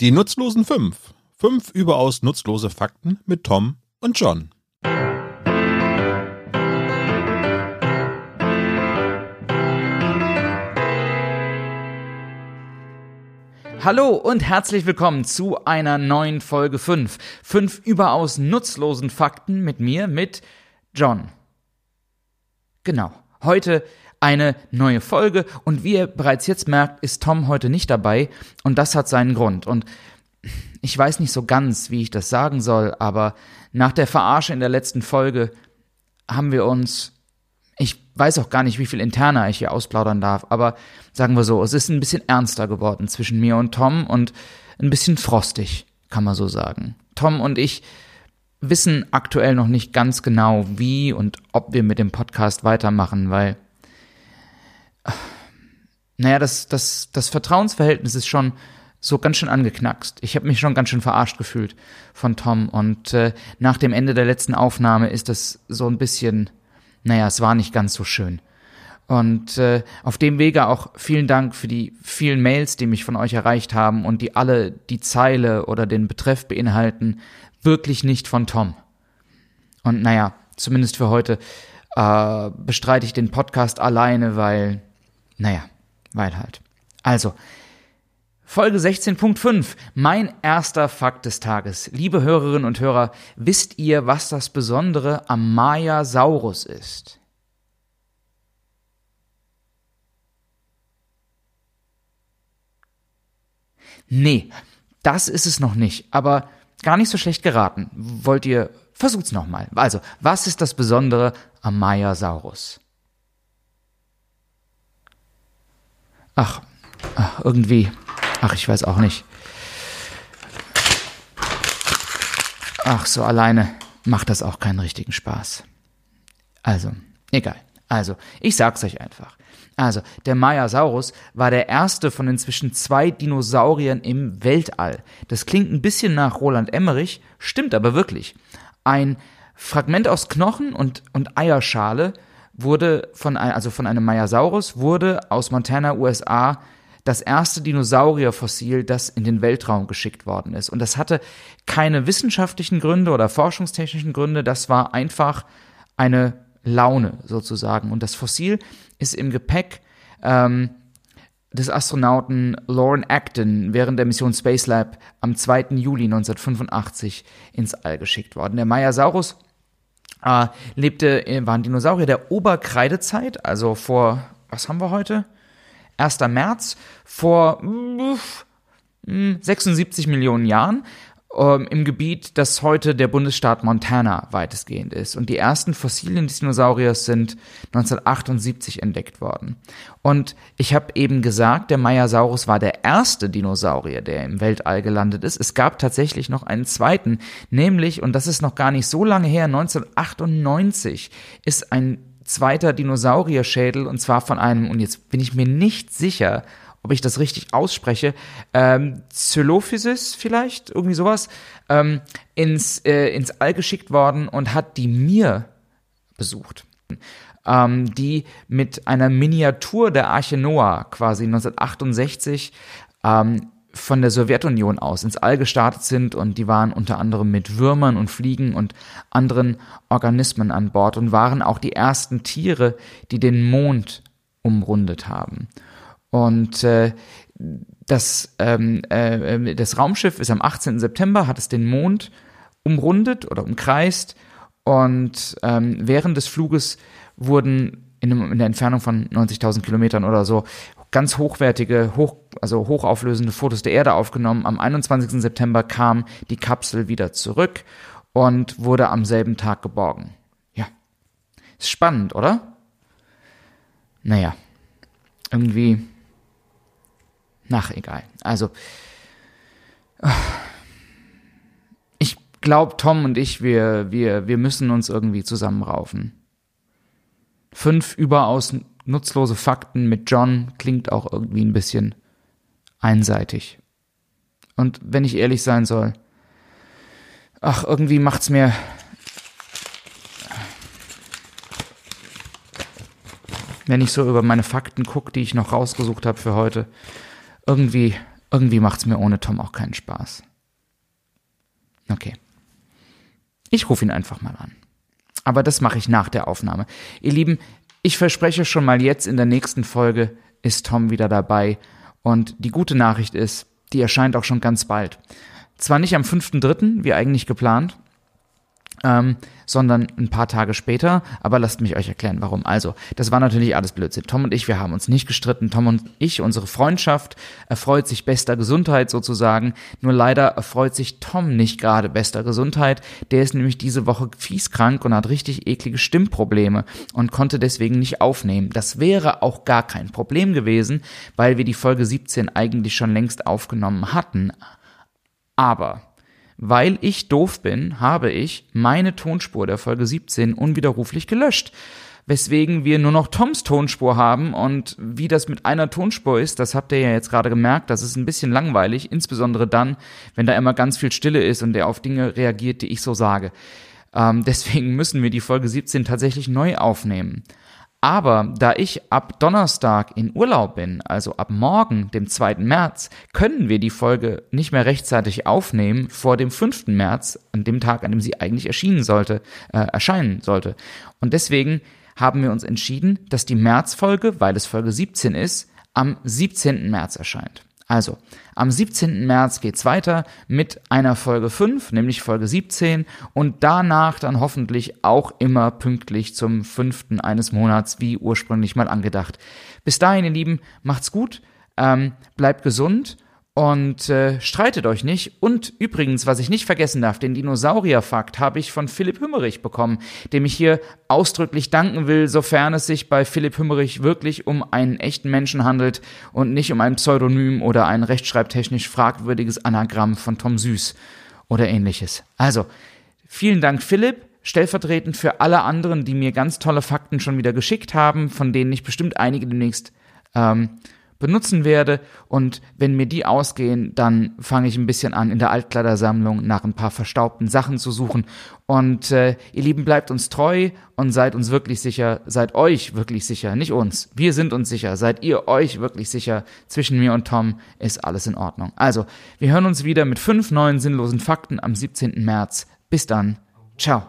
Die nutzlosen fünf. Fünf überaus nutzlose Fakten mit Tom und John. Hallo und herzlich willkommen zu einer neuen Folge 5. Fünf überaus nutzlosen Fakten mit mir, mit John. Genau. Heute eine neue Folge und wie ihr bereits jetzt merkt, ist Tom heute nicht dabei und das hat seinen Grund. Und ich weiß nicht so ganz, wie ich das sagen soll, aber nach der Verarsche in der letzten Folge haben wir uns, ich weiß auch gar nicht, wie viel interner ich hier ausplaudern darf, aber sagen wir so, es ist ein bisschen ernster geworden zwischen mir und Tom und ein bisschen frostig, kann man so sagen. Tom und ich wissen aktuell noch nicht ganz genau, wie und ob wir mit dem Podcast weitermachen, weil naja, das, das, das Vertrauensverhältnis ist schon so ganz schön angeknackst. Ich habe mich schon ganz schön verarscht gefühlt von Tom. Und äh, nach dem Ende der letzten Aufnahme ist das so ein bisschen, naja, es war nicht ganz so schön. Und äh, auf dem Wege auch vielen Dank für die vielen Mails, die mich von euch erreicht haben und die alle die Zeile oder den Betreff beinhalten, wirklich nicht von Tom. Und naja, zumindest für heute äh, bestreite ich den Podcast alleine, weil naja, weil halt. Also, Folge 16.5. Mein erster Fakt des Tages. Liebe Hörerinnen und Hörer, wisst ihr, was das Besondere am Mayasaurus ist? Nee, das ist es noch nicht, aber gar nicht so schlecht geraten. Wollt ihr, versucht's nochmal. Also, was ist das Besondere am Mayasaurus? Ach, irgendwie. Ach, ich weiß auch nicht. Ach, so alleine macht das auch keinen richtigen Spaß. Also, egal. Also, ich sag's euch einfach. Also, der Mayasaurus war der erste von inzwischen zwei Dinosauriern im Weltall. Das klingt ein bisschen nach Roland Emmerich, stimmt aber wirklich. Ein Fragment aus Knochen und, und Eierschale wurde von, also von einem Mayasaurus wurde aus Montana, USA, das erste Dinosaurierfossil, das in den Weltraum geschickt worden ist. Und das hatte keine wissenschaftlichen Gründe oder forschungstechnischen Gründe, das war einfach eine Laune sozusagen. Und das Fossil ist im Gepäck ähm, des Astronauten Lauren Acton während der Mission Space Lab am 2. Juli 1985 ins All geschickt worden. Der Mayasaurus äh, lebte, war ein Dinosaurier der Oberkreidezeit, also vor, was haben wir heute? 1. März, vor äh, 76 Millionen Jahren ähm, im Gebiet, das heute der Bundesstaat Montana weitestgehend ist. Und die ersten Fossilien des Dinosauriers sind 1978 entdeckt worden. Und ich habe eben gesagt, der Mayasaurus war der erste Dinosaurier, der im Weltall gelandet ist. Es gab tatsächlich noch einen zweiten, nämlich, und das ist noch gar nicht so lange her, 1998 ist ein zweiter Dinosaurierschädel, und zwar von einem, und jetzt bin ich mir nicht sicher, ob ich das richtig ausspreche, ähm, Zylophysis vielleicht, irgendwie sowas, ähm, ins, äh, ins All geschickt worden und hat die Mir besucht. Ähm, die mit einer Miniatur der Arche Noah quasi 1968 ähm, von der Sowjetunion aus ins All gestartet sind und die waren unter anderem mit Würmern und Fliegen und anderen Organismen an Bord und waren auch die ersten Tiere, die den Mond umrundet haben. Und äh, das, ähm, äh, das Raumschiff ist am 18. September, hat es den Mond umrundet oder umkreist und ähm, während des Fluges wurden in, in der Entfernung von 90.000 Kilometern oder so ganz hochwertige, hoch, also hochauflösende Fotos der Erde aufgenommen. Am 21. September kam die Kapsel wieder zurück und wurde am selben Tag geborgen. Ja. Ist spannend, oder? Naja. Irgendwie Ach, egal. Also, ich glaube, Tom und ich, wir, wir, wir müssen uns irgendwie zusammenraufen. Fünf überaus nutzlose Fakten mit John klingt auch irgendwie ein bisschen einseitig. Und wenn ich ehrlich sein soll, ach, irgendwie macht's mir wenn ich so über meine Fakten gucke, die ich noch rausgesucht habe für heute, irgendwie, irgendwie macht's mir ohne Tom auch keinen Spaß. Okay. Ich rufe ihn einfach mal an. Aber das mache ich nach der Aufnahme. Ihr Lieben, ich verspreche schon mal jetzt in der nächsten Folge ist Tom wieder dabei. Und die gute Nachricht ist, die erscheint auch schon ganz bald. Zwar nicht am 5.3., wie eigentlich geplant, ähm, sondern ein paar Tage später. Aber lasst mich euch erklären, warum. Also, das war natürlich alles Blödsinn. Tom und ich, wir haben uns nicht gestritten. Tom und ich, unsere Freundschaft erfreut sich bester Gesundheit sozusagen. Nur leider erfreut sich Tom nicht gerade bester Gesundheit. Der ist nämlich diese Woche fies krank und hat richtig eklige Stimmprobleme und konnte deswegen nicht aufnehmen. Das wäre auch gar kein Problem gewesen, weil wir die Folge 17 eigentlich schon längst aufgenommen hatten. Aber weil ich doof bin, habe ich meine Tonspur der Folge 17 unwiderruflich gelöscht. Weswegen wir nur noch Toms Tonspur haben und wie das mit einer Tonspur ist, das habt ihr ja jetzt gerade gemerkt, das ist ein bisschen langweilig, insbesondere dann, wenn da immer ganz viel Stille ist und der auf Dinge reagiert, die ich so sage. Ähm, deswegen müssen wir die Folge 17 tatsächlich neu aufnehmen. Aber da ich ab Donnerstag in Urlaub bin, also ab morgen, dem 2. März, können wir die Folge nicht mehr rechtzeitig aufnehmen vor dem 5. März, an dem Tag, an dem sie eigentlich erschienen sollte, äh, erscheinen sollte. Und deswegen haben wir uns entschieden, dass die Märzfolge, weil es Folge 17 ist, am 17. März erscheint. Also, am 17. März geht's weiter mit einer Folge 5, nämlich Folge 17 und danach dann hoffentlich auch immer pünktlich zum 5. eines Monats, wie ursprünglich mal angedacht. Bis dahin, ihr Lieben, macht's gut, ähm, bleibt gesund und äh, streitet euch nicht. Und übrigens, was ich nicht vergessen darf, den Dinosaurierfakt habe ich von Philipp Hümmerich bekommen, dem ich hier ausdrücklich danken will, sofern es sich bei Philipp Hümmerich wirklich um einen echten Menschen handelt und nicht um ein Pseudonym oder ein rechtschreibtechnisch fragwürdiges Anagramm von Tom Süß oder ähnliches. Also, vielen Dank, Philipp stellvertretend für alle anderen, die mir ganz tolle Fakten schon wieder geschickt haben, von denen ich bestimmt einige demnächst ähm, benutzen werde. Und wenn mir die ausgehen, dann fange ich ein bisschen an, in der Altkleidersammlung nach ein paar verstaubten Sachen zu suchen. Und äh, ihr Lieben, bleibt uns treu und seid uns wirklich sicher, seid euch wirklich sicher, nicht uns. Wir sind uns sicher, seid ihr euch wirklich sicher. Zwischen mir und Tom ist alles in Ordnung. Also, wir hören uns wieder mit fünf neuen sinnlosen Fakten am 17. März. Bis dann. Ciao.